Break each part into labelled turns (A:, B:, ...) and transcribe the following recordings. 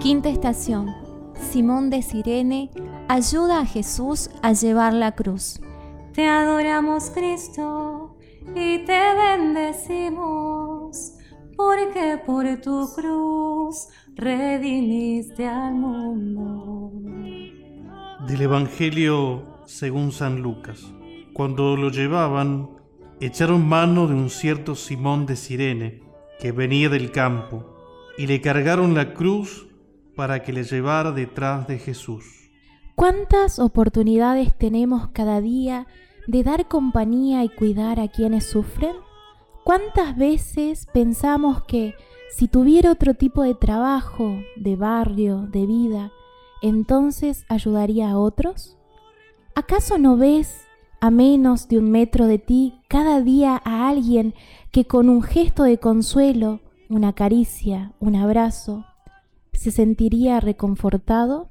A: Quinta estación. Simón de Sirene ayuda a Jesús a llevar la cruz.
B: Te adoramos Cristo y te bendecimos, porque por tu cruz redimiste al mundo.
C: Del Evangelio según San Lucas. Cuando lo llevaban, echaron mano de un cierto Simón de Sirene, que venía del campo, y le cargaron la cruz para que le llevara detrás de Jesús.
A: ¿Cuántas oportunidades tenemos cada día de dar compañía y cuidar a quienes sufren? ¿Cuántas veces pensamos que si tuviera otro tipo de trabajo, de barrio, de vida, entonces ayudaría a otros? ¿Acaso no ves a menos de un metro de ti cada día a alguien que con un gesto de consuelo, una caricia, un abrazo, se sentiría reconfortado?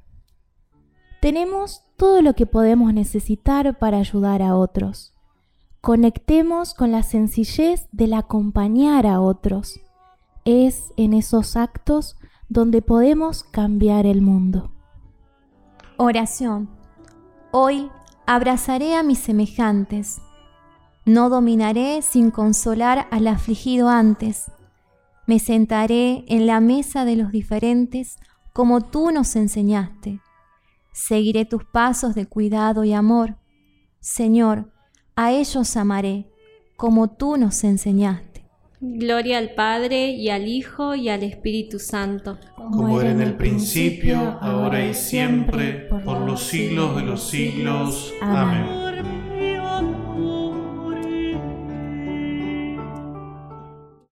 A: Tenemos todo lo que podemos necesitar para ayudar a otros. Conectemos con la sencillez del acompañar a otros. Es en esos actos donde podemos cambiar el mundo. Oración. Hoy abrazaré a mis semejantes. No dominaré sin consolar al afligido antes. Me sentaré en la mesa de los diferentes como tú nos enseñaste. Seguiré tus pasos de cuidado y amor. Señor, a ellos amaré como tú nos enseñaste.
D: Gloria al Padre y al Hijo y al Espíritu Santo.
C: Como era en el principio, ahora y siempre, por los siglos de los siglos. Amén.